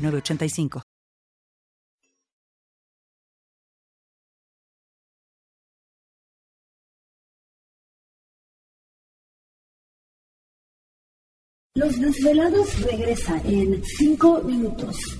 985. Los desvelados regresan en cinco minutos.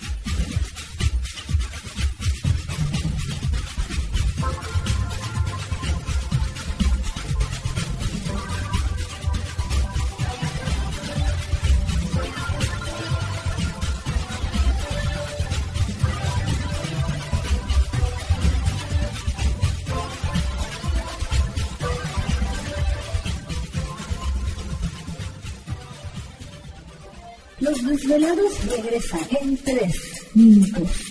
Desvelados regresan en tres minutos.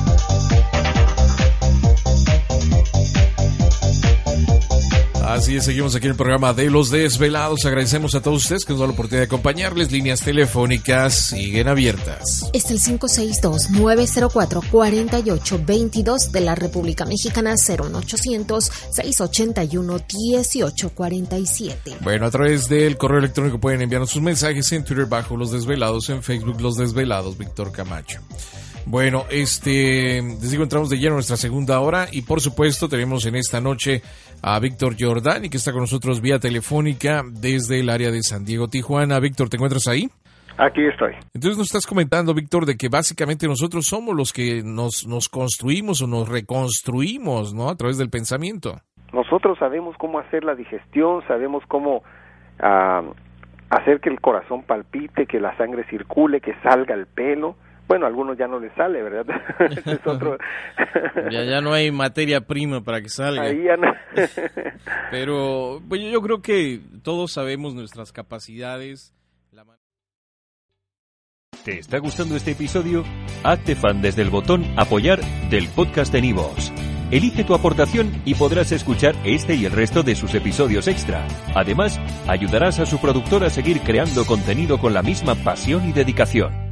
Así es, seguimos aquí en el programa de Los Desvelados. Agradecemos a todos ustedes que nos dan la oportunidad de acompañarles. Líneas telefónicas siguen abiertas. Es el 562-904-4822 de la República Mexicana 01800-681-1847. Bueno, a través del correo electrónico pueden enviarnos sus mensajes en Twitter bajo Los Desvelados, en Facebook Los Desvelados, Víctor Camacho. Bueno, este, les digo, entramos de lleno en nuestra segunda hora y por supuesto tenemos en esta noche a Víctor Giordani que está con nosotros vía telefónica desde el área de San Diego, Tijuana. Víctor, ¿te encuentras ahí? Aquí estoy. Entonces nos estás comentando, Víctor, de que básicamente nosotros somos los que nos, nos construimos o nos reconstruimos, ¿no? A través del pensamiento. Nosotros sabemos cómo hacer la digestión, sabemos cómo ah, hacer que el corazón palpite, que la sangre circule, que salga el pelo. Bueno, a algunos ya no les sale, ¿verdad? Ese es otro. ya, ya no hay materia prima para que salga. Ahí ya no. Pero pues, yo creo que todos sabemos nuestras capacidades. La... ¿Te está gustando este episodio? Hazte fan desde el botón Apoyar del podcast de Nivos. Elige tu aportación y podrás escuchar este y el resto de sus episodios extra. Además, ayudarás a su productor a seguir creando contenido con la misma pasión y dedicación.